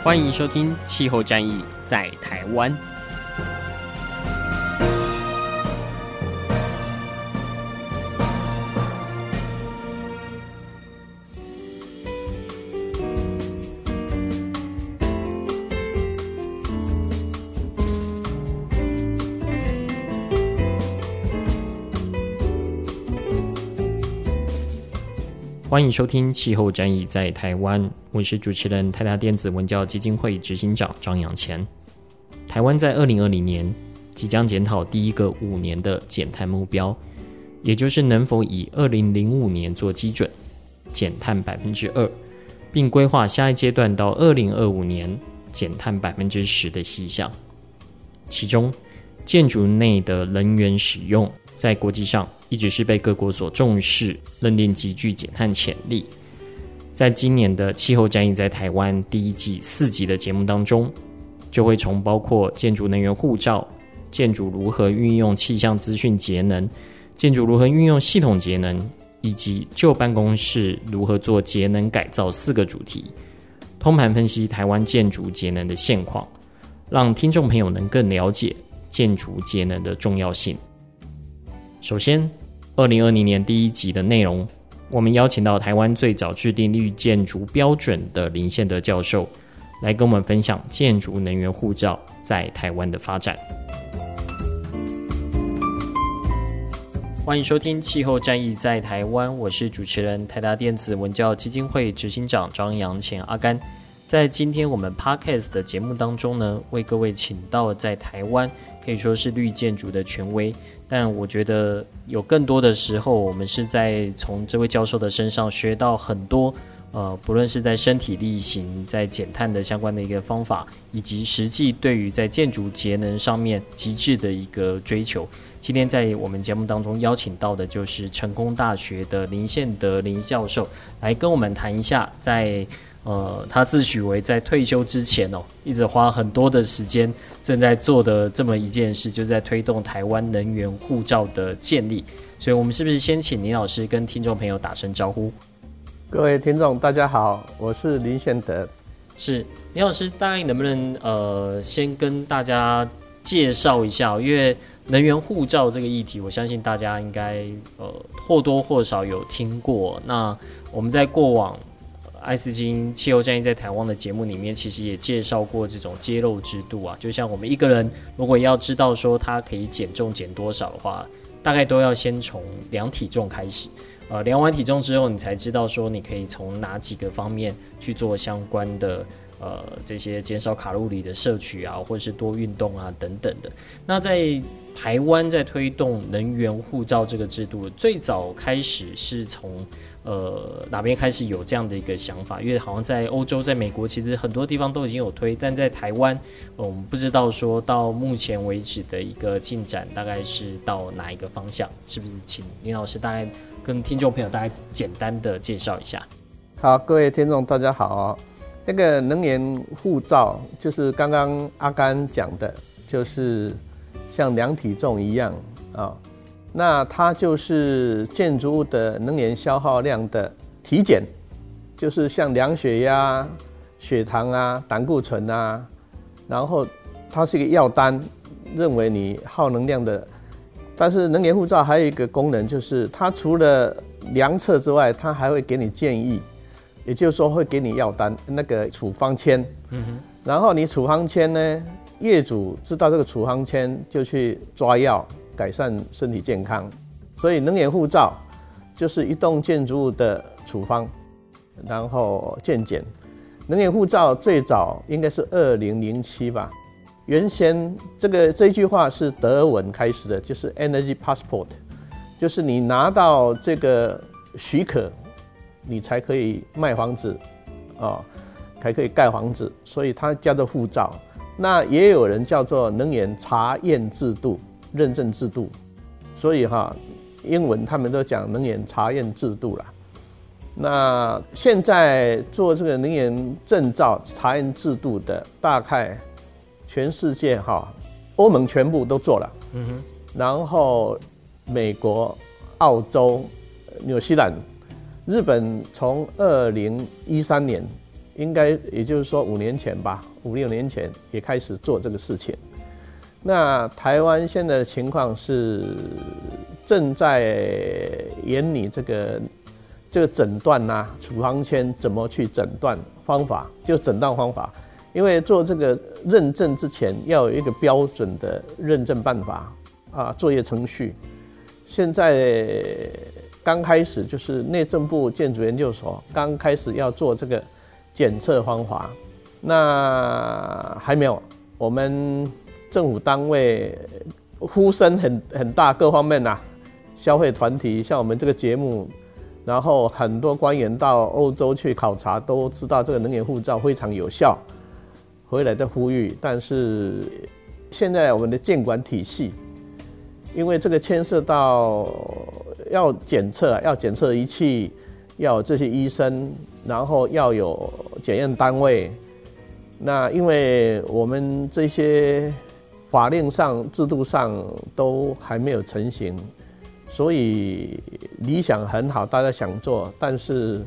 欢迎收听《气候战役在台湾》。欢迎收听《气候战役在台湾》，我是主持人泰达电子文教基金会执行长张扬前。台湾在二零二零年即将检讨第一个五年的减碳目标，也就是能否以二零零五年做基准减碳百分之二，并规划下一阶段到二零二五年减碳百分之十的细项。其中，建筑内的能源使用在国际上，一直是被各国所重视，认定极具减碳潜力。在今年的气候战役在台湾第一季四集的节目当中，就会从包括建筑能源护照、建筑如何运用气象资讯节能、建筑如何运用系统节能，以及旧办公室如何做节能改造四个主题，通盘分析台湾建筑节能的现况，让听众朋友能更了解建筑节能的重要性。首先，二零二零年第一集的内容，我们邀请到台湾最早制定绿建筑标准的林宪德教授，来跟我们分享建筑能源护照在台湾的发展。欢迎收听《气候战役在台湾》，我是主持人台达电子文教基金会执行长张扬前阿甘。在今天我们 Podcast 的节目当中呢，为各位请到在台湾可以说是绿建筑的权威。但我觉得有更多的时候，我们是在从这位教授的身上学到很多，呃，不论是在身体力行、在减碳的相关的一个方法，以及实际对于在建筑节能上面极致的一个追求。今天在我们节目当中邀请到的就是成功大学的林宪德林教授，来跟我们谈一下在。呃，他自诩为在退休之前哦，一直花很多的时间正在做的这么一件事，就是在推动台湾能源护照的建立。所以，我们是不是先请林老师跟听众朋友打声招呼？各位听众，大家好，我是林宪德。是林老师，大概能不能呃，先跟大家介绍一下？因为能源护照这个议题，我相信大家应该呃或多或少有听过。那我们在过往。爱思金气候战役在台湾的节目里面，其实也介绍过这种揭露制度啊。就像我们一个人如果要知道说他可以减重减多少的话，大概都要先从量体重开始。呃，量完体重之后，你才知道说你可以从哪几个方面去做相关的呃这些减少卡路里的摄取啊，或是多运动啊等等的。那在台湾在推动能源护照这个制度，最早开始是从。呃，哪边开始有这样的一个想法？因为好像在欧洲、在美国，其实很多地方都已经有推，但在台湾，我们不知道说到目前为止的一个进展大概是到哪一个方向？是不是？请林老师大概跟听众朋友大概简单的介绍一下。好，各位听众大家好。那个能源护照就是刚刚阿甘讲的，就是像量体重一样啊。那它就是建筑物的能源消耗量的体检，就是像量血压、血糖啊、胆固醇啊，然后它是一个药单，认为你耗能量的。但是能源护照还有一个功能，就是它除了量测之外，它还会给你建议，也就是说会给你药单那个处方签。嗯哼。然后你处方签呢，业主知道这个处方签就去抓药。改善身体健康，所以能源护照就是一栋建筑物的处方，然后健检。能源护照最早应该是二零零七吧，原先这个这句话是德文开始的，就是 Energy Passport，就是你拿到这个许可，你才可以卖房子啊。才可以盖房子，所以它叫做护照。那也有人叫做能源查验制度、认证制度，所以哈，英文他们都讲能源查验制度了。那现在做这个能源证照查验制度的，大概全世界哈，欧盟全部都做了，嗯哼，然后美国、澳洲、纽西兰、日本从二零一三年。应该也就是说五年前吧，五六年前也开始做这个事情。那台湾现在的情况是正在研拟这个这个诊断呐，处方签怎么去诊断方法，就诊断方法。因为做这个认证之前要有一个标准的认证办法啊，作业程序。现在刚开始就是内政部建筑研究所刚开始要做这个。检测方法，那还没有。我们政府单位呼声很很大，各方面呐、啊，消费团体像我们这个节目，然后很多官员到欧洲去考察，都知道这个能源护照非常有效，回来的呼吁。但是现在我们的监管体系，因为这个牵涉到要检测，要检测仪器。要这些医生，然后要有检验单位。那因为我们这些法令上、制度上都还没有成型，所以理想很好，大家想做，但是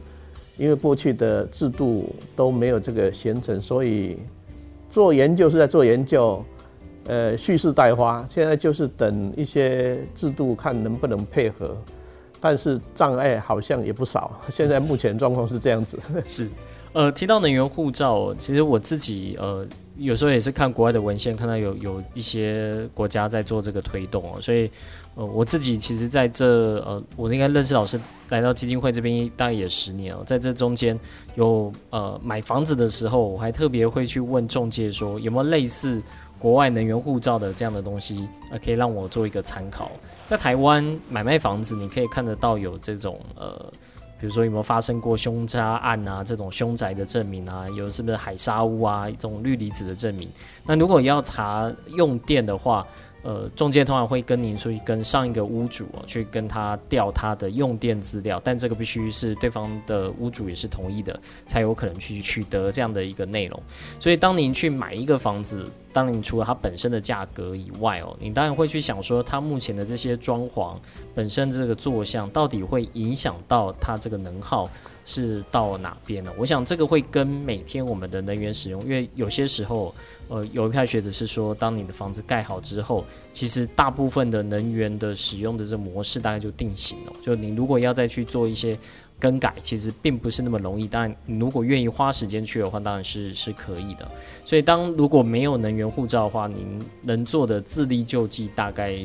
因为过去的制度都没有这个形成，所以做研究是在做研究，呃，蓄势待发。现在就是等一些制度看能不能配合。但是障碍好像也不少，现在目前状况是这样子。是，呃，提到能源护照，其实我自己呃有时候也是看国外的文献，看到有有一些国家在做这个推动哦，所以呃我自己其实在这呃我应该认识老师来到基金会这边大概也十年了，在这中间有呃买房子的时候，我还特别会去问中介说有没有类似。国外能源护照的这样的东西，呃，可以让我做一个参考。在台湾买卖房子，你可以看得到有这种呃，比如说有没有发生过凶杀案啊，这种凶宅的证明啊，有是不是海砂屋啊，这种氯离子的证明。那如果要查用电的话，呃，中介通常会跟您出去跟上一个屋主哦，去跟他调他的用电资料，但这个必须是对方的屋主也是同意的，才有可能去取得这样的一个内容。所以，当您去买一个房子，当然除了它本身的价格以外哦，你当然会去想说，它目前的这些装潢本身这个坐向，到底会影响到它这个能耗是到哪边呢？我想这个会跟每天我们的能源使用，因为有些时候。呃，有一派学者是说，当你的房子盖好之后，其实大部分的能源的使用的这模式大概就定型了。就你如果要再去做一些更改，其实并不是那么容易。但，你如果愿意花时间去的话，当然是是可以的。所以，当如果没有能源护照的话，您能做的自力救济，大概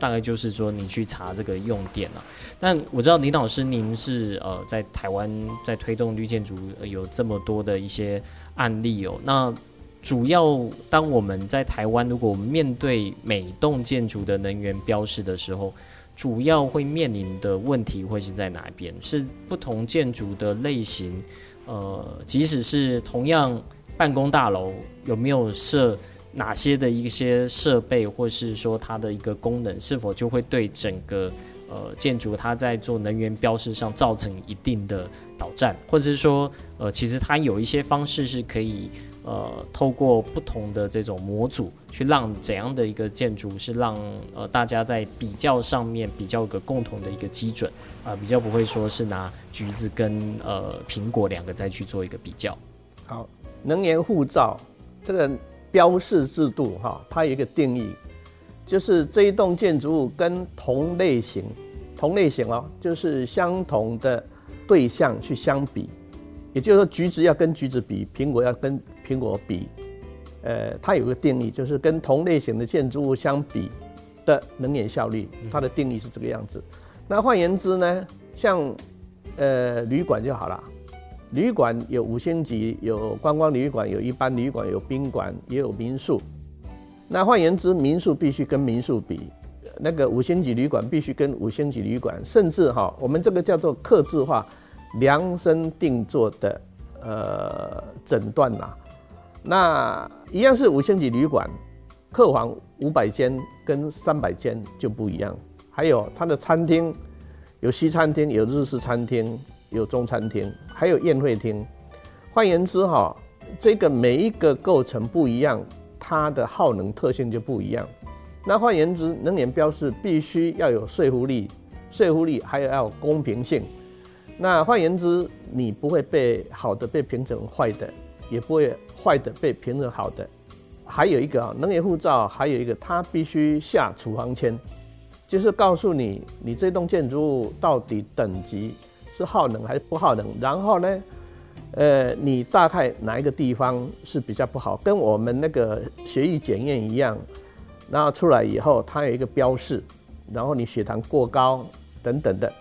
大概就是说，你去查这个用电了。但我知道林老师，您是呃在台湾在推动绿建筑有这么多的一些案例哦，那。主要当我们在台湾，如果我们面对每栋建筑的能源标示的时候，主要会面临的问题会是在哪一边？是不同建筑的类型，呃，即使是同样办公大楼，有没有设哪些的一些设备，或是说它的一个功能，是否就会对整个呃建筑它在做能源标示上造成一定的导战，或者是说，呃，其实它有一些方式是可以。呃，透过不同的这种模组，去让怎样的一个建筑是让呃大家在比较上面比较个共同的一个基准啊、比较不会说是拿橘子跟呃苹果两个再去做一个比较。好，能源护照这个标示制度哈，它有一个定义，就是这一栋建筑物跟同类型、同类型哦，就是相同的对象去相比，也就是说橘子要跟橘子比，苹果要跟苹果比，呃，它有个定义，就是跟同类型的建筑物相比的能源效率，它的定义是这个样子。那换言之呢，像呃旅馆就好了，旅馆有五星级，有观光旅馆，有一般旅馆，有宾馆，也有民宿。那换言之，民宿必须跟民宿比，那个五星级旅馆必须跟五星级旅馆，甚至哈，我们这个叫做客制化、量身定做的。呃诊断呐。那一样是五星级旅馆，客房五百间跟三百间就不一样。还有它的餐厅，有西餐厅，有日式餐厅，有中餐厅，还有宴会厅。换言之，哈，这个每一个构成不一样，它的耗能特性就不一样。那换言之，能源标示必须要有说服力，说服力还有要公平性。那换言之，你不会被好的被评成坏的，也不会坏的被评成好的。还有一个啊，能源护照还有一个，它必须下处方签，就是告诉你你这栋建筑物到底等级是耗能还是不耗能。然后呢，呃，你大概哪一个地方是比较不好，跟我们那个血液检验一样。然后出来以后，它有一个标示，然后你血糖过高等等的。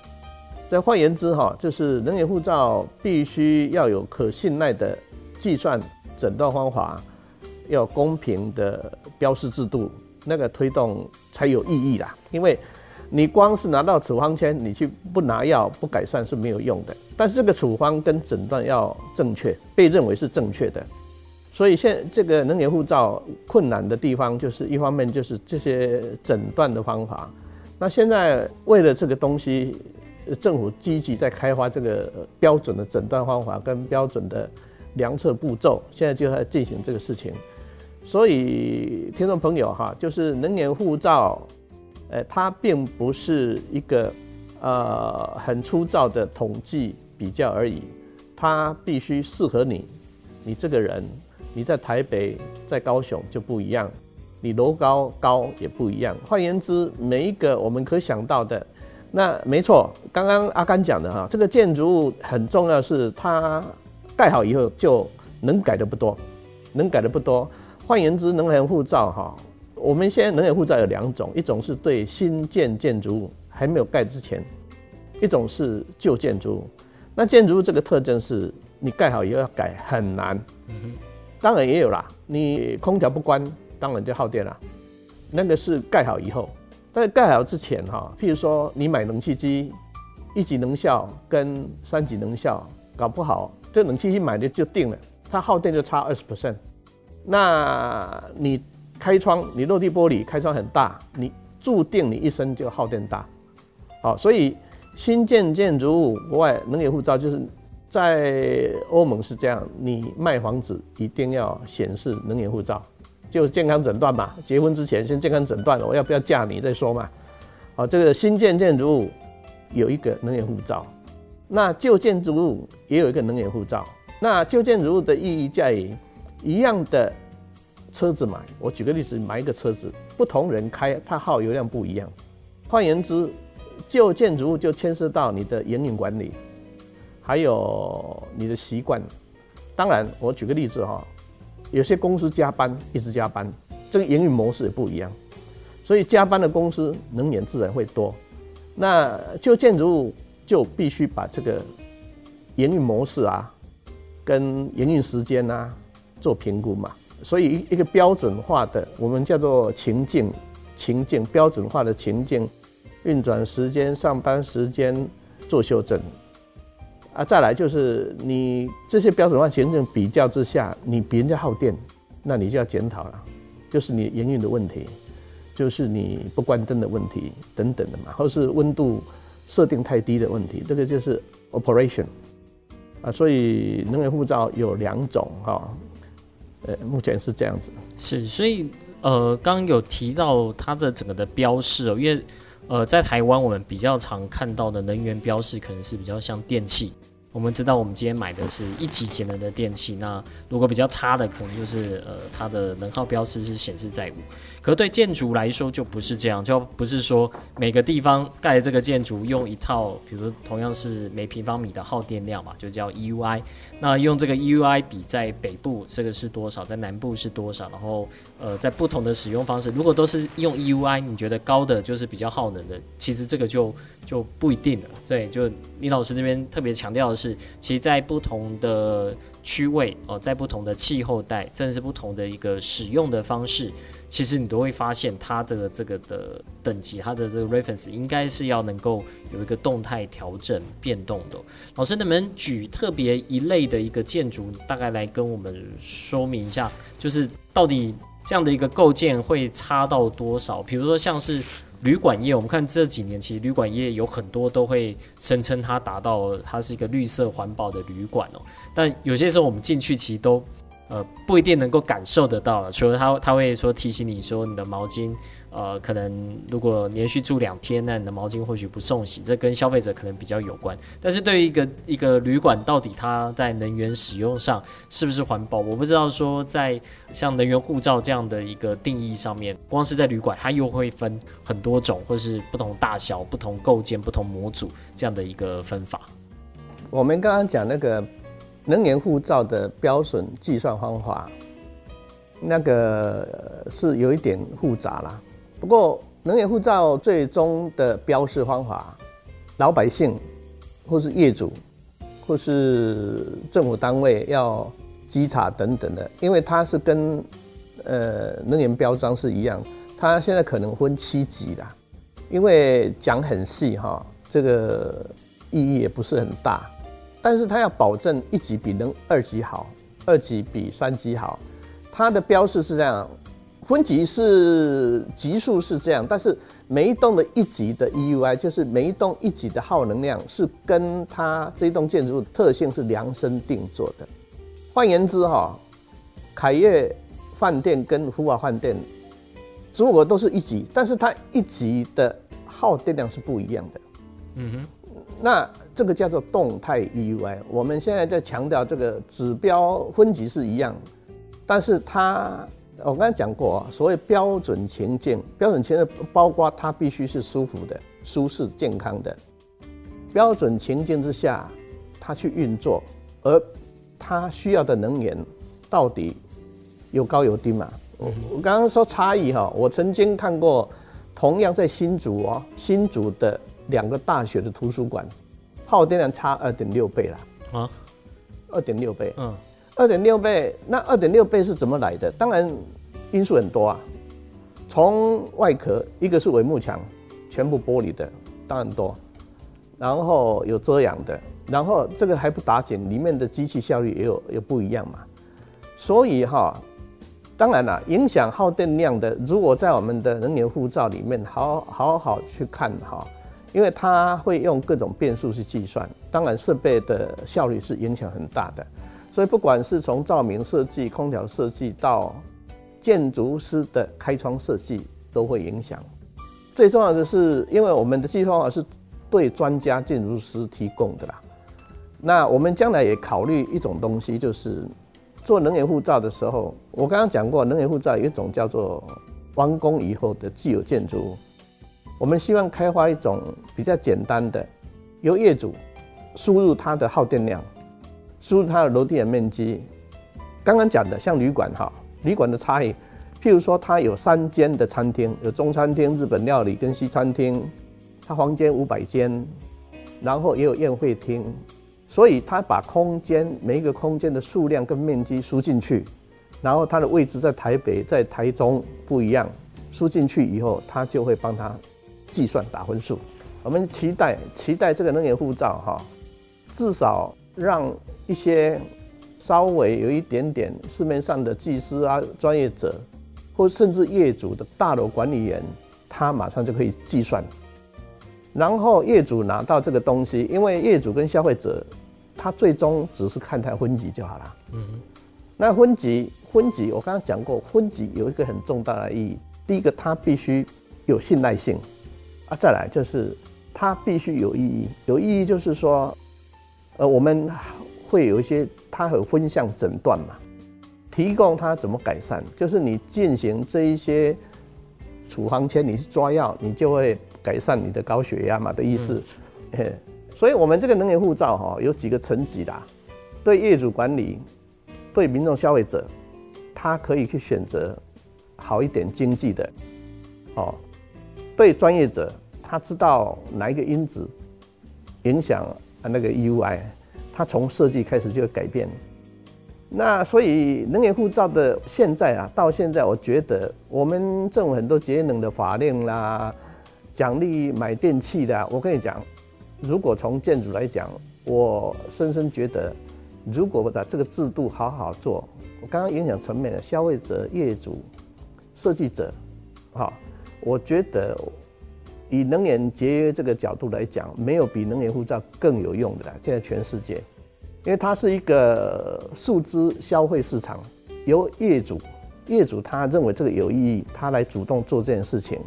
这换言之，哈，就是能源护照必须要有可信赖的计算诊断方法，要公平的标示制度，那个推动才有意义啦。因为你光是拿到处方签，你去不拿药不改善是没有用的。但是这个处方跟诊断要正确，被认为是正确的。所以现这个能源护照困难的地方，就是一方面就是这些诊断的方法。那现在为了这个东西，政府积极在开发这个标准的诊断方法跟标准的量测步骤，现在就在进行这个事情。所以听众朋友哈，就是能源护照，呃，它并不是一个呃很粗糙的统计比较而已，它必须适合你，你这个人。你在台北，在高雄就不一样，你楼高高也不一样。换言之，每一个我们可想到的，那没错，刚刚阿甘讲的哈，这个建筑物很重要，是它盖好以后就能改的不多，能改的不多。换言之，能很护照哈，我们现在能源护照有两种，一种是对新建建筑物还没有盖之前，一种是旧建筑物。那建筑物这个特征是，你盖好以后要改很难。嗯当然也有啦，你空调不关，当然就耗电了。那个是盖好以后，但是盖好之前哈，譬如说你买冷气机，一级能效跟三级能效，搞不好这冷气机买的就定了，它耗电就差二十 percent。那你开窗，你落地玻璃开窗很大，你注定你一生就耗电大。好，所以新建建筑物国外能源护照就是。在欧盟是这样，你卖房子一定要显示能源护照，就健康诊断嘛。结婚之前先健康诊断，我要不要嫁你再说嘛。好，这个新建建筑物有一个能源护照，那旧建筑物也有一个能源护照。那旧建筑物的意义在于，一样的车子买，我举个例子，买一个车子，不同人开，它耗油量不一样。换言之，旧建筑物就牵涉到你的营运管理。还有你的习惯，当然，我举个例子哈，有些公司加班一直加班，这个营运模式也不一样，所以加班的公司能源自然会多。那旧建筑物就必须把这个营运模式啊，跟营运时间啊做评估嘛。所以一个标准化的，我们叫做情境，情境标准化的情境，运转时间、上班时间做修正。啊，再来就是你这些标准化行政比较之下，你比人家耗电，那你就要检讨了，就是你营运的问题，就是你不关灯的问题等等的嘛，或是温度设定太低的问题，这个就是 operation 啊。所以能源护照有两种哈，呃，目前是这样子。是，所以呃，刚有提到它的整个的标示哦，因为。呃，在台湾，我们比较常看到的能源标示可能是比较像电器。我们知道，我们今天买的是一级节能的电器。那如果比较差的，可能就是呃，它的能耗标示是显示在五。可是对建筑来说就不是这样，就不是说每个地方盖的这个建筑用一套，比如说同样是每平方米的耗电量嘛，就叫 EUI。那用这个 EUI 比在北部这个是多少，在南部是多少，然后呃，在不同的使用方式，如果都是用 EUI，你觉得高的就是比较耗能的，其实这个就就不一定了。对，就李老师这边特别强调的是，其实，在不同的区位哦，在不同的气候带，甚至不同的一个使用的方式。其实你都会发现，它的这个的等级，它的这个 reference 应该是要能够有一个动态调整变动的。老师，能不能举特别一类的一个建筑，大概来跟我们说明一下，就是到底这样的一个构建会差到多少？比如说像是旅馆业，我们看这几年其实旅馆业有很多都会声称它达到它是一个绿色环保的旅馆哦，但有些时候我们进去其实都。呃，不一定能够感受得到了。除了它，它会说提醒你说，你的毛巾，呃，可能如果连续住两天，那你的毛巾或许不送洗，这跟消费者可能比较有关。但是对于一个一个旅馆，到底它在能源使用上是不是环保，我不知道。说在像能源护照这样的一个定义上面，光是在旅馆，它又会分很多种，或是不同大小、不同构件、不同模组这样的一个分法。我们刚刚讲那个。能源护照的标准计算方法，那个是有一点复杂啦。不过，能源护照最终的标示方法，老百姓或是业主或是政府单位要稽查等等的，因为它是跟呃能源标章是一样，它现在可能分七级啦。因为讲很细哈，这个意义也不是很大。但是它要保证一级比能二级好，二级比三级好，它的标示是这样，分级是级数是这样，但是每一栋的一级的 EUI 就是每一栋一级的耗能量是跟它这一栋建筑物特性是量身定做的。换言之哈，凯悦饭店跟福华饭店，如果都是一级，但是它一级的耗电量是不一样的。嗯哼。那这个叫做动态 EUI，我们现在在强调这个指标分级是一样，但是它我刚才讲过啊，所谓标准情境，标准情境包括它必须是舒服的、舒适、健康的。标准情境之下，它去运作，而它需要的能源到底有高有低嘛？我我刚刚说差异哈，我曾经看过，同样在新竹哦，新竹的。两个大学的图书馆，耗电量差二点六倍了啊，二点六倍，嗯，二点六倍，那二点六倍是怎么来的？当然因素很多啊，从外壳，一个是帷幕墙，全部玻璃的，当然多，然后有遮阳的，然后这个还不打紧，里面的机器效率也有有不一样嘛，所以哈，当然了，影响耗电量的，如果在我们的能源护照里面好好好去看哈。因为它会用各种变数去计算，当然设备的效率是影响很大的，所以不管是从照明设计、空调设计到建筑师的开窗设计都会影响。最重要的是，因为我们的计算方法是对专家建筑师提供的啦。那我们将来也考虑一种东西，就是做能源护照的时候，我刚刚讲过，能源护照有一种叫做完工以后的既有建筑物。我们希望开发一种比较简单的，由业主输入它的耗电量，输入它的楼地的面积。刚刚讲的像旅馆哈，旅馆的差异，譬如说它有三间的餐厅，有中餐厅、日本料理跟西餐厅，它房间五百间，然后也有宴会厅，所以它把空间每一个空间的数量跟面积输进去，然后它的位置在台北、在台中不一样，输进去以后，它就会帮它。计算打分数，我们期待期待这个能源护照哈，至少让一些稍微有一点点市面上的技师啊、专业者，或甚至业主的大楼管理员，他马上就可以计算。然后业主拿到这个东西，因为业主跟消费者，他最终只是看他分级就好了。嗯，那分级分级，我刚刚讲过，分级有一个很重大的意义。第一个，它必须有信赖性。啊，再来就是它必须有意义，有意义就是说，呃，我们会有一些，它有分项诊断嘛，提供它怎么改善，就是你进行这一些处方签，你去抓药，你就会改善你的高血压嘛的意思。嗯、所以我们这个能源护照哈、哦，有几个层级啦，对业主管理，对民众消费者，他可以去选择好一点经济的，哦。对专业者，他知道哪一个因子影响啊那个 UI，它从设计开始就会改变。那所以能源护照的现在啊，到现在我觉得我们政府很多节能的法令啦，奖励买电器的，我跟你讲，如果从建筑来讲，我深深觉得，如果把这个制度好好做，我刚刚影响层面的消费者、业主、设计者，哈，我觉得以能源节约这个角度来讲，没有比能源护照更有用的了。现在全世界。因为它是一个数字消费市场，由业主业主他认为这个有意义，他来主动做这件事情，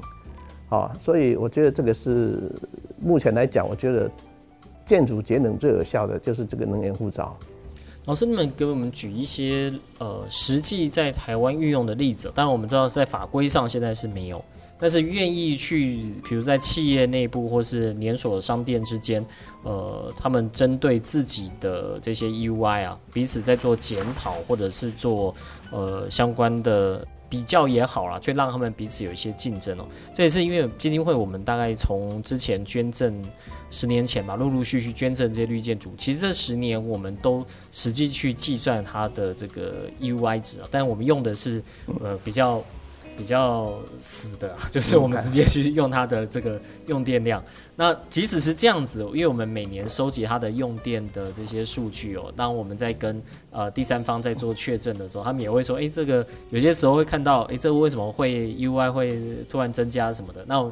啊，所以我觉得这个是目前来讲，我觉得建筑节能最有效的就是这个能源护照。老师，你们给我们举一些呃实际在台湾运用的例子。当然我们知道在法规上现在是没有。但是愿意去，比如在企业内部或是连锁商店之间，呃，他们针对自己的这些 U I 啊，彼此在做检讨，或者是做呃相关的比较也好啦，去让他们彼此有一些竞争哦。这也是因为基金会，我们大概从之前捐赠十年前吧，陆陆续续捐赠这些绿建筑，其实这十年我们都实际去计算它的这个 U I 值啊，但我们用的是呃比较。比较死的，就是我们直接去用它的这个用电量。那即使是这样子，因为我们每年收集它的用电的这些数据哦，当我们在跟呃第三方在做确证的时候，他们也会说，哎，这个有些时候会看到，哎，这个为什么会 EUI 会突然增加什么的？那。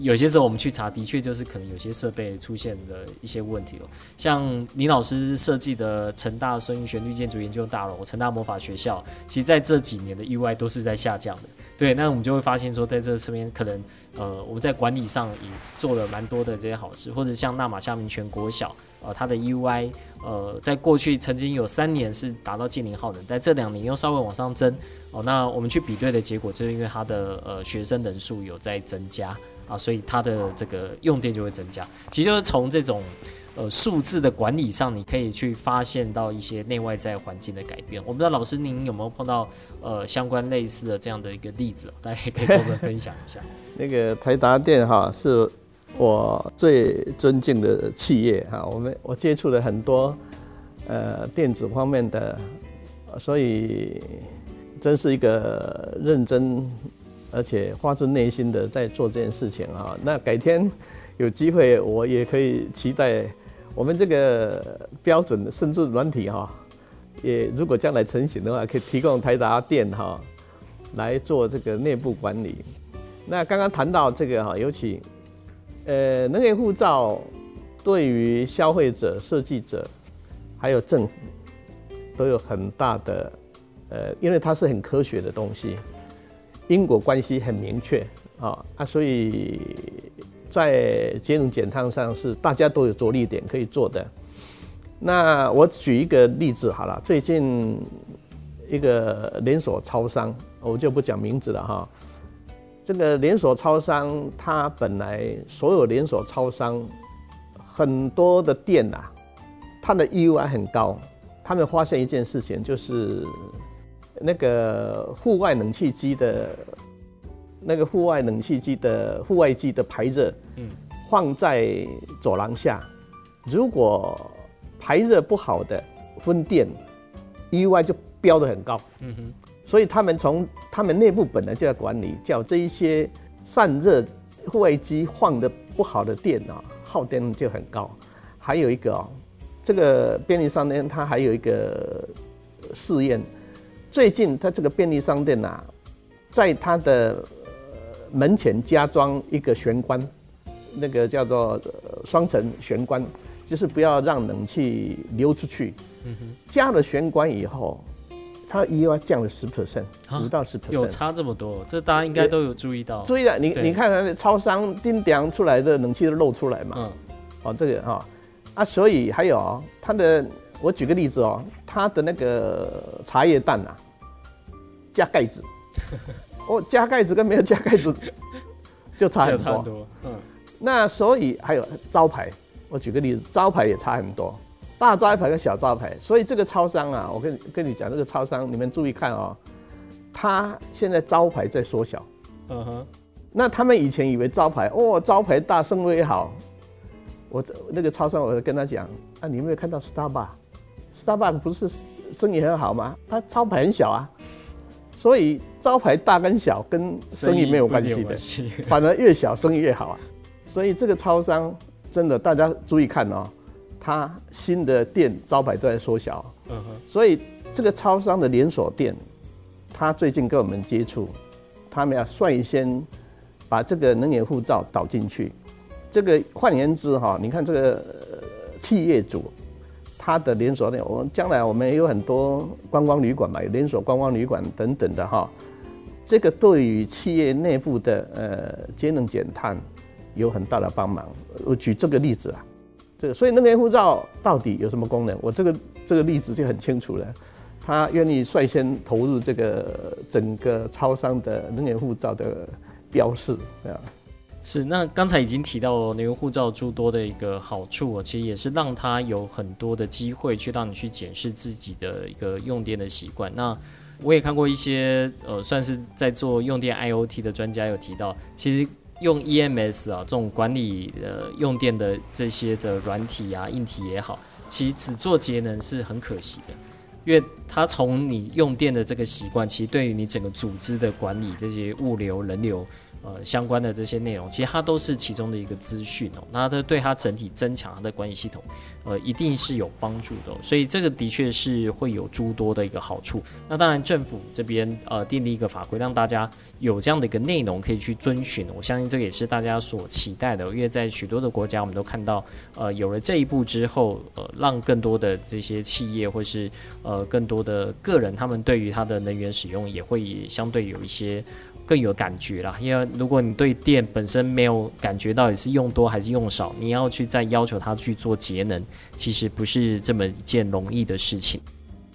有些时候我们去查，的确就是可能有些设备出现的一些问题哦。像李老师设计的成大孙运旋律建筑研究大楼、成大魔法学校，其实在这几年的 EUI 都是在下降的。对，那我们就会发现说，在这侧面可能呃，我们在管理上也做了蛮多的这些好事，或者像那玛夏明全国小，呃，它的 UI，呃，在过去曾经有三年是达到近零耗能，在这两年又稍微往上增哦。那我们去比对的结果，就是因为它的呃学生人数有在增加。啊，所以它的这个用电就会增加。其实就是从这种呃数字的管理上，你可以去发现到一些内外在环境的改变。我不知道老师您有没有碰到呃相关类似的这样的一个例子，大家也可以跟我们分享一下。那个台达电哈是我最尊敬的企业哈，我们我接触了很多呃电子方面的，所以真是一个认真。而且发自内心的在做这件事情啊，那改天有机会我也可以期待我们这个标准甚至软体哈，也如果将来成型的话，可以提供台达电哈来做这个内部管理。那刚刚谈到这个哈，尤其呃能源护照对于消费者、设计者还有政府都有很大的呃，因为它是很科学的东西。因果关系很明确啊啊，所以在节能减碳上是大家都有着力点可以做的。那我举一个例子好了，最近一个连锁超商，我就不讲名字了哈。这个连锁超商，它本来所有连锁超商很多的店呐、啊，它的 EUI 很高，他们发现一件事情就是。那个户外冷气机的，那个户外冷气机的户外机的排热，嗯，放在走廊下，如果排热不好的分店，EUI 就标得很高，嗯哼，所以他们从他们内部本来就要管理，叫这一些散热户外机放的不好的店啊，耗电就很高。还有一个哦，这个便利商店它还有一个试验。最近，他这个便利商店呐，在他的门前加装一个玄关，那个叫做双层玄关，就是不要让冷气流出去。嗯哼。加了玄关以后，它 EUI 降了十 percent，五到十 percent。有差这么多，这大家应该都有注意到。注意了，你你看，它超商叮当出来的冷气都漏出来嘛。嗯。哦，这个哈啊，所以还有它的。我举个例子哦，它的那个茶叶蛋呐，加盖子，哦，加盖子跟没有加盖子 就差很多。嗯。那所以还有招牌，我举个例子，招牌也差很多，大招牌跟小招牌。所以这个超商啊，我跟跟你讲，这个超商你们注意看哦，它现在招牌在缩小，嗯哼，那他们以前以为招牌哦，招牌大，声威好。我这那个超商，我就跟他讲啊，你有没有看到 Starbucks？Starbucks 不是生意很好吗？它招牌很小啊，所以招牌大跟小跟生意没有关系的，反而越小生意越好啊。所以这个超商真的，大家注意看哦，它新的店招牌都在缩小。嗯哼。所以这个超商的连锁店，它最近跟我们接触，他们要率先把这个能源护照导进去。这个换言之哈，你看这个企业主，它的连锁店，我将来我们也有很多观光旅馆嘛，有连锁观光旅馆等等的哈。这个对于企业内部的呃节能减碳有很大的帮忙。我举这个例子啊，这个所以能源护照到底有什么功能？我这个这个例子就很清楚了。他愿意率先投入这个整个超商的能源护照的标示啊。是，那刚才已经提到能源护照诸多的一个好处，其实也是让他有很多的机会去让你去检视自己的一个用电的习惯。那我也看过一些呃，算是在做用电 IoT 的专家有提到，其实用 EMS 啊这种管理呃用电的这些的软体啊硬体也好，其实只做节能是很可惜的，因为它从你用电的这个习惯，其实对于你整个组织的管理这些物流人流。呃，相关的这些内容，其实它都是其中的一个资讯哦。那它对它整体增强它的管理系统，呃，一定是有帮助的。所以这个的确是会有诸多的一个好处。那当然，政府这边呃订立一个法规，让大家有这样的一个内容可以去遵循。我相信这个也是大家所期待的，因为在许多的国家，我们都看到，呃，有了这一步之后，呃，让更多的这些企业或是呃更多的个人，他们对于它的能源使用也会相对有一些。更有感觉啦，因为如果你对电本身没有感觉到底是用多还是用少，你要去再要求它去做节能，其实不是这么一件容易的事情。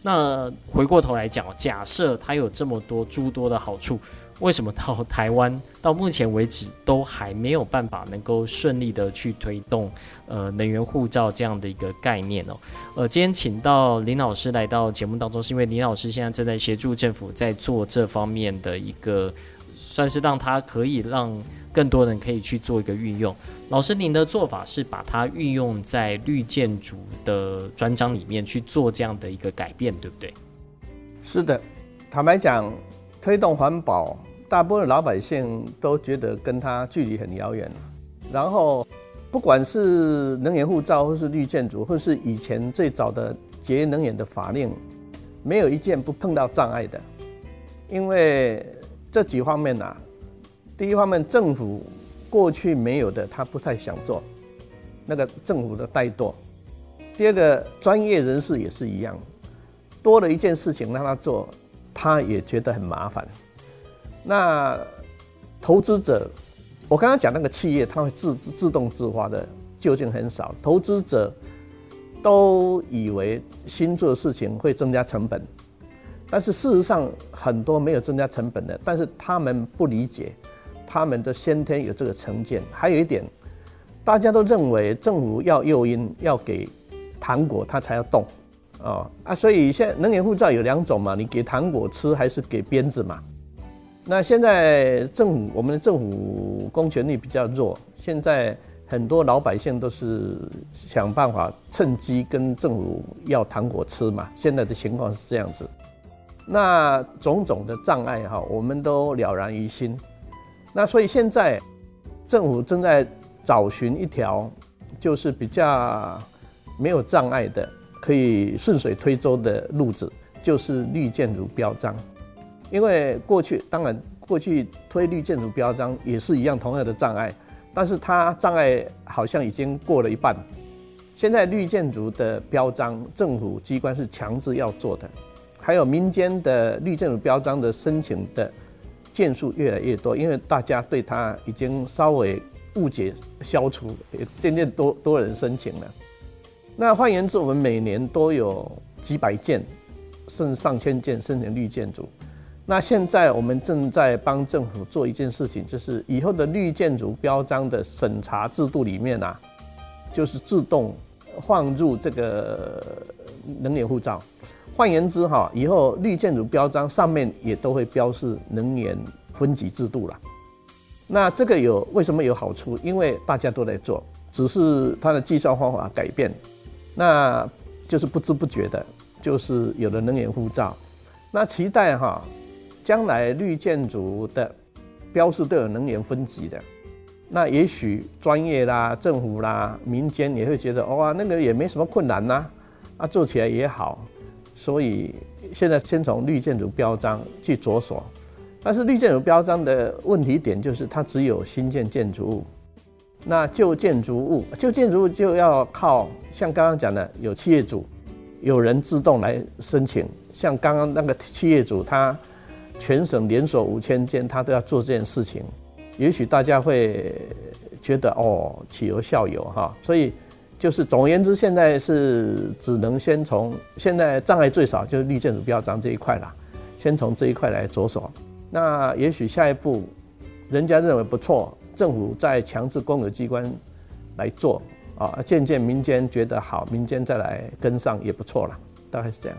那回过头来讲，假设它有这么多诸多的好处，为什么到台湾到目前为止都还没有办法能够顺利的去推动呃能源护照这样的一个概念哦？呃，今天请到林老师来到节目当中，是因为林老师现在正在协助政府在做这方面的一个。算是让他可以让更多人可以去做一个运用。老师，您的做法是把它运用在绿建筑的专章里面去做这样的一个改变，对不对？是的，坦白讲，推动环保，大部分老百姓都觉得跟他距离很遥远。然后，不管是能源护照，或是绿建筑，或是以前最早的节约能源的法令，没有一件不碰到障碍的，因为。这几方面啊，第一方面，政府过去没有的，他不太想做，那个政府的怠惰。第二个，专业人士也是一样，多了一件事情让他做，他也觉得很麻烦。那投资者，我刚刚讲那个企业，他会自自动自发的，究竟很少。投资者都以为新做的事情会增加成本。但是事实上，很多没有增加成本的，但是他们不理解，他们的先天有这个成见。还有一点，大家都认为政府要诱因，要给糖果，他才要动，哦啊，所以现能源护照有两种嘛，你给糖果吃还是给鞭子嘛？那现在政府，我们的政府公权力比较弱，现在很多老百姓都是想办法趁机跟政府要糖果吃嘛。现在的情况是这样子。那种种的障碍哈，我们都了然于心。那所以现在政府正在找寻一条就是比较没有障碍的、可以顺水推舟的路子，就是绿建筑标章。因为过去当然过去推绿建筑标章也是一样同样的障碍，但是它障碍好像已经过了一半。现在绿建筑的标章，政府机关是强制要做的。还有民间的绿建筑标章的申请的件数越来越多，因为大家对它已经稍微误解消除，也渐渐多多人申请了。那换言之，我们每年都有几百件甚至上千件申请绿建筑。那现在我们正在帮政府做一件事情，就是以后的绿建筑标章的审查制度里面啊，就是自动放入这个能源护照。换言之，哈，以后绿建筑标章上面也都会标示能源分级制度了。那这个有为什么有好处？因为大家都在做，只是它的计算方法改变，那就是不知不觉的，就是有了能源护照。那期待哈，将来绿建筑的标示都有能源分级的，那也许专业啦、政府啦、民间也会觉得哇，那个也没什么困难呐，啊，做起来也好。所以现在先从绿建筑标章去着手，但是绿建筑标章的问题点就是它只有新建建筑物，那旧建筑物，旧建筑物就要靠像刚刚讲的有企业主，有人自动来申请。像刚刚那个企业主，他全省连锁五千间，他都要做这件事情。也许大家会觉得哦，起有效有哈，所以就是总而言之，现在是只能先从现在障碍最少就是绿建筑标章这一块啦，先从这一块来着手。那也许下一步人家认为不错，政府在强制公有机关来做啊，渐渐民间觉得好，民间再来跟上也不错了，大概是这样。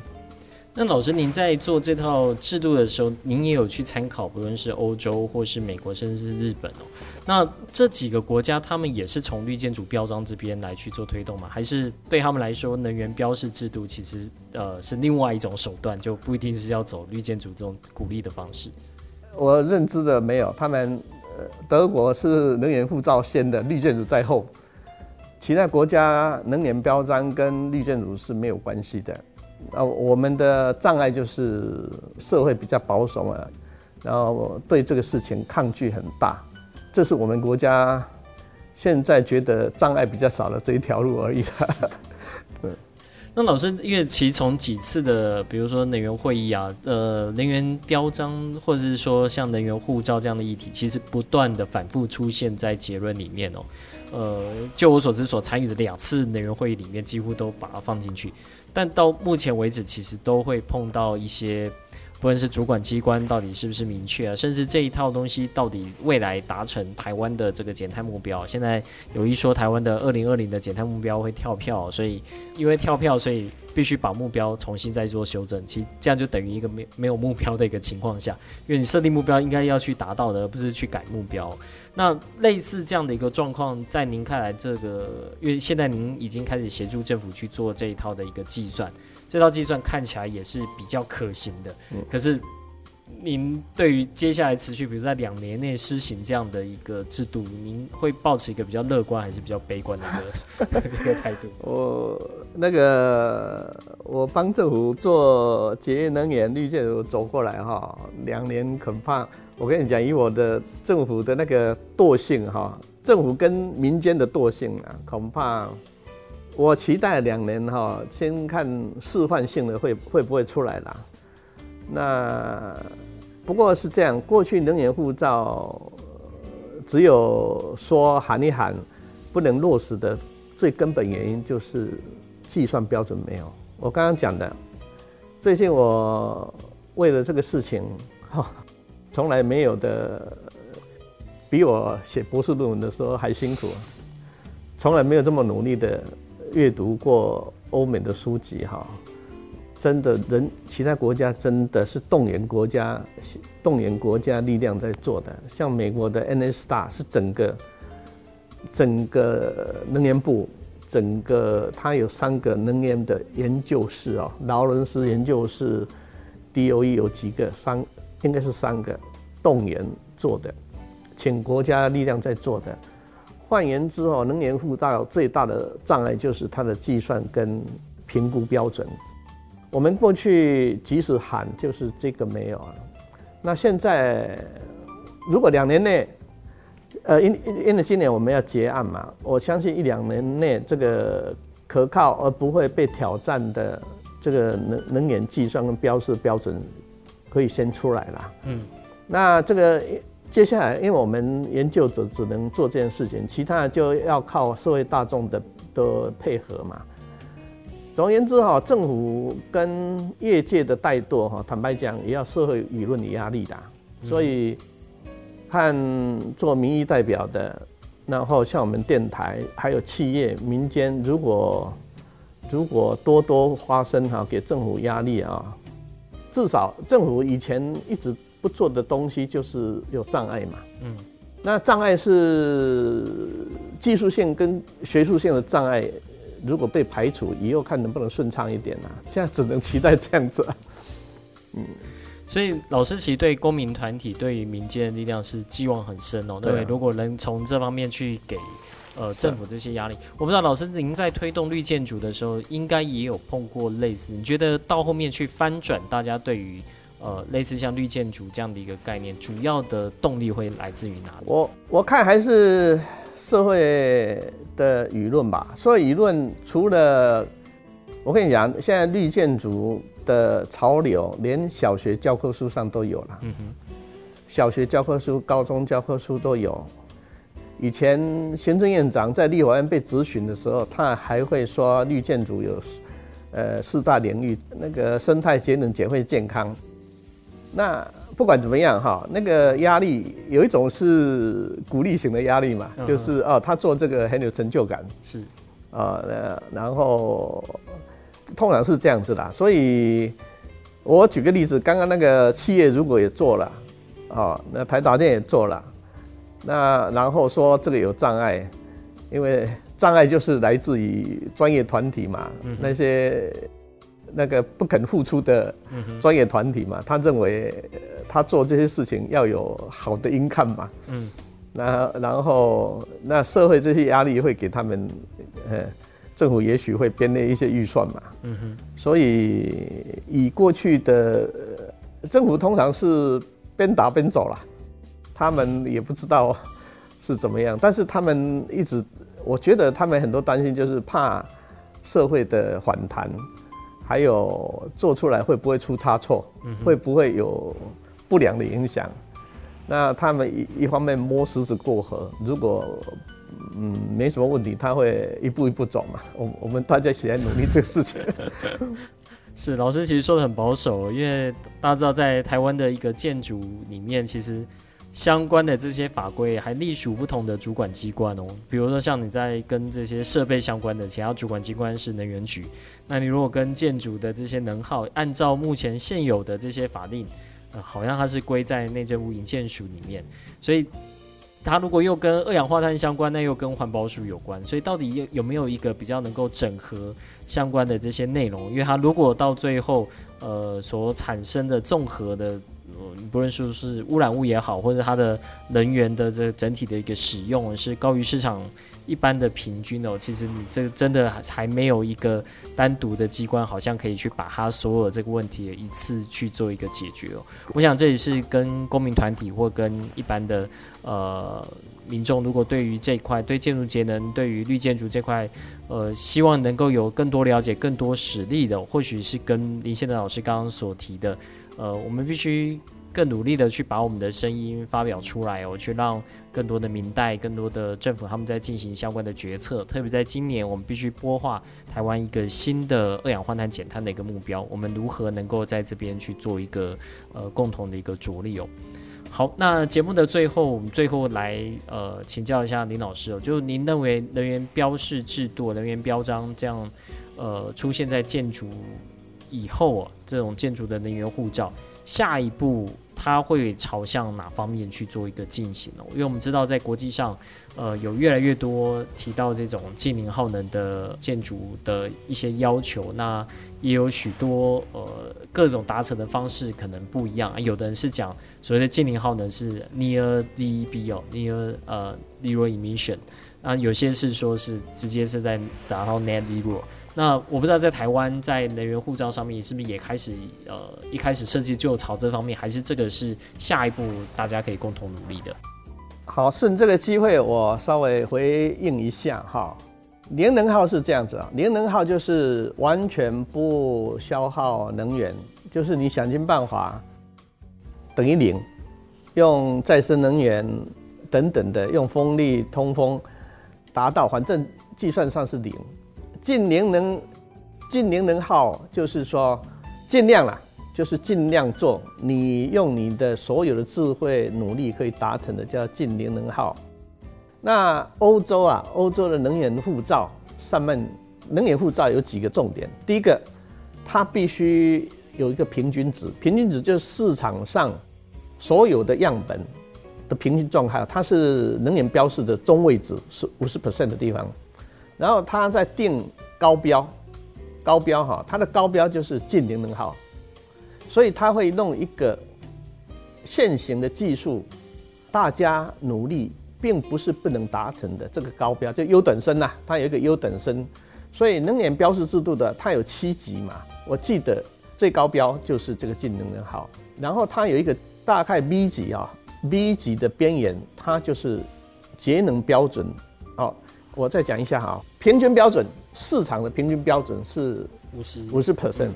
那老师，您在做这套制度的时候，您也有去参考，不论是欧洲或是美国，甚至是日本哦。那这几个国家，他们也是从绿建筑标章这边来去做推动吗？还是对他们来说，能源标示制度其实呃是另外一种手段，就不一定是要走绿建筑这种鼓励的方式？我认知的没有，他们呃德国是能源护照先的，绿建筑在后，其他国家能源标章跟绿建筑是没有关系的。啊，我们的障碍就是社会比较保守嘛，然后对这个事情抗拒很大，这是我们国家现在觉得障碍比较少的这一条路而已。那老师，因为其实从几次的，比如说能源会议啊，呃，能源标章，或者是说像能源护照这样的议题，其实不断的反复出现在结论里面哦。呃，就我所知，所参与的两次能源会议里面，几乎都把它放进去。但到目前为止，其实都会碰到一些，不论是主管机关到底是不是明确啊，甚至这一套东西到底未来达成台湾的这个减碳目标，现在有一说台湾的二零二零的减碳目标会跳票，所以因为跳票，所以。必须把目标重新再做修正，其实这样就等于一个没没有目标的一个情况下，因为你设定目标应该要去达到的，而不是去改目标。那类似这样的一个状况，在您看来，这个因为现在您已经开始协助政府去做这一套的一个计算，这套计算看起来也是比较可行的，可是。您对于接下来持续，比如在两年内施行这样的一个制度，您会保持一个比较乐观还是比较悲观的一个 一个态度？我那个我帮政府做节约能源绿建筑走过来哈，两年恐怕我跟你讲，以我的政府的那个惰性哈，政府跟民间的惰性啊，恐怕我期待两年哈，先看示范性的会会不会出来啦。那不过是这样，过去能源护照只有说喊一喊，不能落实的最根本原因就是计算标准没有。我刚刚讲的，最近我为了这个事情，哈，从来没有的，比我写博士论文的时候还辛苦，从来没有这么努力的阅读过欧美的书籍，哈。真的人，其他国家真的是动员国家、动员国家力量在做的。像美国的 N S Star 是整个整个能源部，整个它有三个能源的研究室哦，劳伦斯研究室，DOE 有几个，三应该是三个动员做的，请国家力量在做的。换言之哦，能源护照最大的障碍就是它的计算跟评估标准。我们过去即使喊，就是这个没有啊。那现在，如果两年内，呃，因因为今年我们要结案嘛，我相信一两年内这个可靠而不会被挑战的这个能能源计算跟标示标准可以先出来了。嗯，那这个接下来，因为我们研究者只能做这件事情，其他的就要靠社会大众的的配合嘛。总而言之，哈，政府跟业界的怠惰，哈，坦白讲，也要社会舆论的压力的。所以，看做民意代表的，然后像我们电台，还有企业、民间，如果如果多多发声，哈，给政府压力啊，至少政府以前一直不做的东西，就是有障碍嘛。嗯。那障碍是技术性跟学术性的障碍，如果被排除，以后看能不能顺畅一点啊。现在只能期待这样子。嗯，所以老师其实对公民团体、对于民间的力量是寄望很深哦。对，如果能从这方面去给呃政府这些压力，我不知道老师您在推动绿建筑的时候，应该也有碰过类似。你觉得到后面去翻转大家对于呃，类似像绿建筑这样的一个概念，主要的动力会来自于哪里？我我看还是社会的舆论吧。所以舆论除了我跟你讲，现在绿建筑的潮流，连小学教科书上都有了。嗯哼，小学教科书、高中教科书都有。以前行政院长在立法院被质询的时候，他还会说绿建筑有呃四大领域，那个生态节能、减废、健康。那不管怎么样哈，那个压力有一种是鼓励型的压力嘛，嗯、就是哦，他做这个很有成就感，是啊，呃，然后通常是这样子的。所以我举个例子，刚刚那个企业如果也做了，啊，那台达电也做了，那然后说这个有障碍，因为障碍就是来自于专业团体嘛，嗯、那些。那个不肯付出的专业团体嘛，他认为他做这些事情要有好的 income 嘛，嗯，那然后那社会这些压力会给他们，呃，政府也许会编列一些预算嘛，嗯哼，所以以过去的政府通常是边打边走了，他们也不知道是怎么样，但是他们一直，我觉得他们很多担心就是怕社会的反弹。还有做出来会不会出差错？会不会有不良的影响？那他们一一方面摸石子过河，如果嗯没什么问题，他会一步一步走嘛。我我们大家一起来努力这个事情。是老师其实说的很保守，因为大家知道在台湾的一个建筑里面，其实。相关的这些法规还隶属不同的主管机关哦，比如说像你在跟这些设备相关的其他主管机关是能源局，那你如果跟建筑的这些能耗，按照目前现有的这些法令，呃，好像它是归在内政部营建署里面，所以它如果又跟二氧化碳相关，那又跟环保署有关，所以到底有有没有一个比较能够整合相关的这些内容？因为它如果到最后，呃，所产生的综合的。嗯，不论说是污染物也好，或者它的能源的这整体的一个使用是高于市场一般的平均哦，其实你这个真的还没有一个单独的机关，好像可以去把它所有的这个问题一次去做一个解决哦。我想这也是跟公民团体或跟一般的呃民众，如果对于这一块对建筑节能、对于绿建筑这块，呃，希望能够有更多了解、更多实力的，或许是跟林献德老师刚刚所提的。呃，我们必须更努力的去把我们的声音发表出来哦，去让更多的民代、更多的政府他们在进行相关的决策。特别在今年，我们必须播化台湾一个新的二氧化碳减碳的一个目标。我们如何能够在这边去做一个呃共同的一个着力哦？好，那节目的最后，我们最后来呃请教一下林老师哦，就您认为能源标示制度、能源标章这样呃出现在建筑以后啊，这种建筑的能源护照，下一步它会朝向哪方面去做一个进行呢？因为我们知道，在国际上，呃，有越来越多提到这种近零耗能的建筑的一些要求，那也有许多呃各种达成的方式可能不一样。有的人是讲所谓的近零耗能是 near ZEB 哦，near 呃 zero emission，那有些是说是直接是在达到 net zero。那我不知道在台湾在能源护照上面是不是也开始呃一开始设计就朝这方面，还是这个是下一步大家可以共同努力的？好，顺这个机会我稍微回应一下哈。零能耗是这样子啊，零能耗就是完全不消耗能源，就是你想尽办法等于零，用再生能源等等的，用风力通风达到，反正计算上是零。净零能，净零能耗就是说，尽量啦，就是尽量做。你用你的所有的智慧努力可以达成的，叫净零能耗。那欧洲啊，欧洲的能源护照上面，能源护照有几个重点。第一个，它必须有一个平均值，平均值就是市场上所有的样本的平均状态，它是能源标示的中位值是五十 percent 的地方，然后它在定高标，高标哈，它的高标就是近零能耗，所以它会弄一个现行的技术，大家努力并不是不能达成的这个高标，就优等生呐，它有一个优等生，所以能源标识制度的它有七级嘛，我记得最高标就是这个近零能耗，然后它有一个大概 B 级啊。B 级的边缘，它就是节能标准。哦，我再讲一下哈，平均标准，市场的平均标准是五十五十 percent，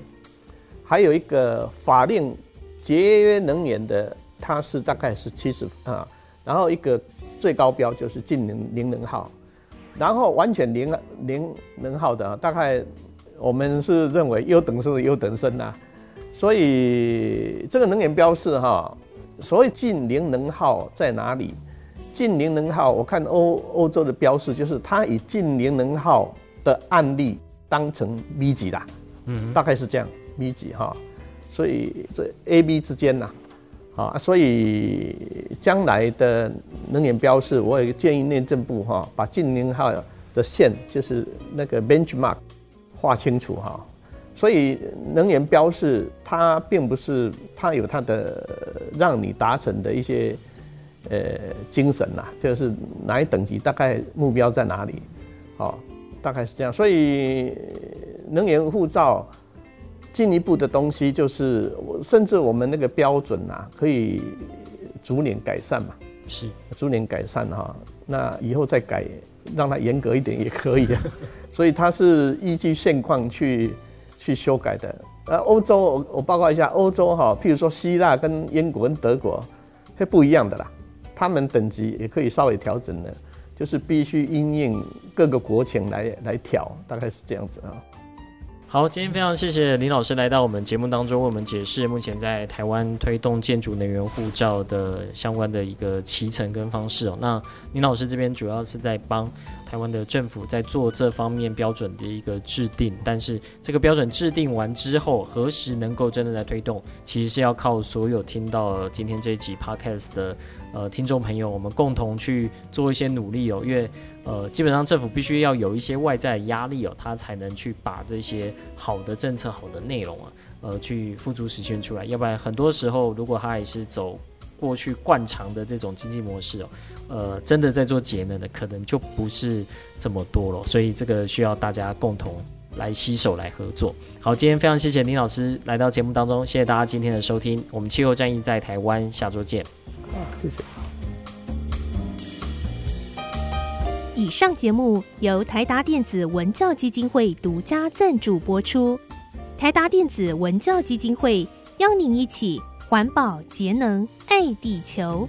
还有一个法令节约能源的，它是大概是七十啊，然后一个最高标就是近零零能耗，然后完全零零能耗的，大概我们是认为优等生的优等生呐，所以这个能源标示哈。所谓近零能耗在哪里？净零能耗，我看欧欧洲的标示就是它以近零能耗的案例当成 B 级啦，嗯，大概是这样 B 级哈，所以这 A、B 之间呐，啊，所以将来的能源标示，我也建议内政部哈，把近零能耗的线就是那个 benchmark 画清楚哈。所以能源标示它并不是它有它的让你达成的一些呃精神呐，就是哪一等级大概目标在哪里，好，大概是这样。所以能源护照进一步的东西就是，甚至我们那个标准呐，可以逐年改善嘛，是逐年改善哈。那以后再改，让它严格一点也可以的。所以它是依据现况去。去修改的，呃，欧洲我我报告一下，欧洲哈，譬如说希腊跟英国跟德国，是不一样的啦，他们等级也可以稍微调整的，就是必须因应各个国情来来调，大概是这样子啊。好，今天非常谢谢林老师来到我们节目当中，为我们解释目前在台湾推动建筑能源护照的相关的一个期程跟方式哦。那林老师这边主要是在帮台湾的政府在做这方面标准的一个制定，但是这个标准制定完之后，何时能够真的来推动，其实是要靠所有听到今天这一集 Podcast 的呃听众朋友，我们共同去做一些努力哦，因为。呃，基本上政府必须要有一些外在压力哦，他才能去把这些好的政策、好的内容啊，呃，去付诸实现出来。要不然，很多时候如果他还是走过去惯常的这种经济模式哦，呃，真的在做节能的可能就不是这么多了。所以这个需要大家共同来携手来合作。好，今天非常谢谢林老师来到节目当中，谢谢大家今天的收听。我们气候战役在台湾，下周见。好，谢谢。以上节目由台达电子文教基金会独家赞助播出。台达电子文教基金会邀您一起环保节能，爱地球。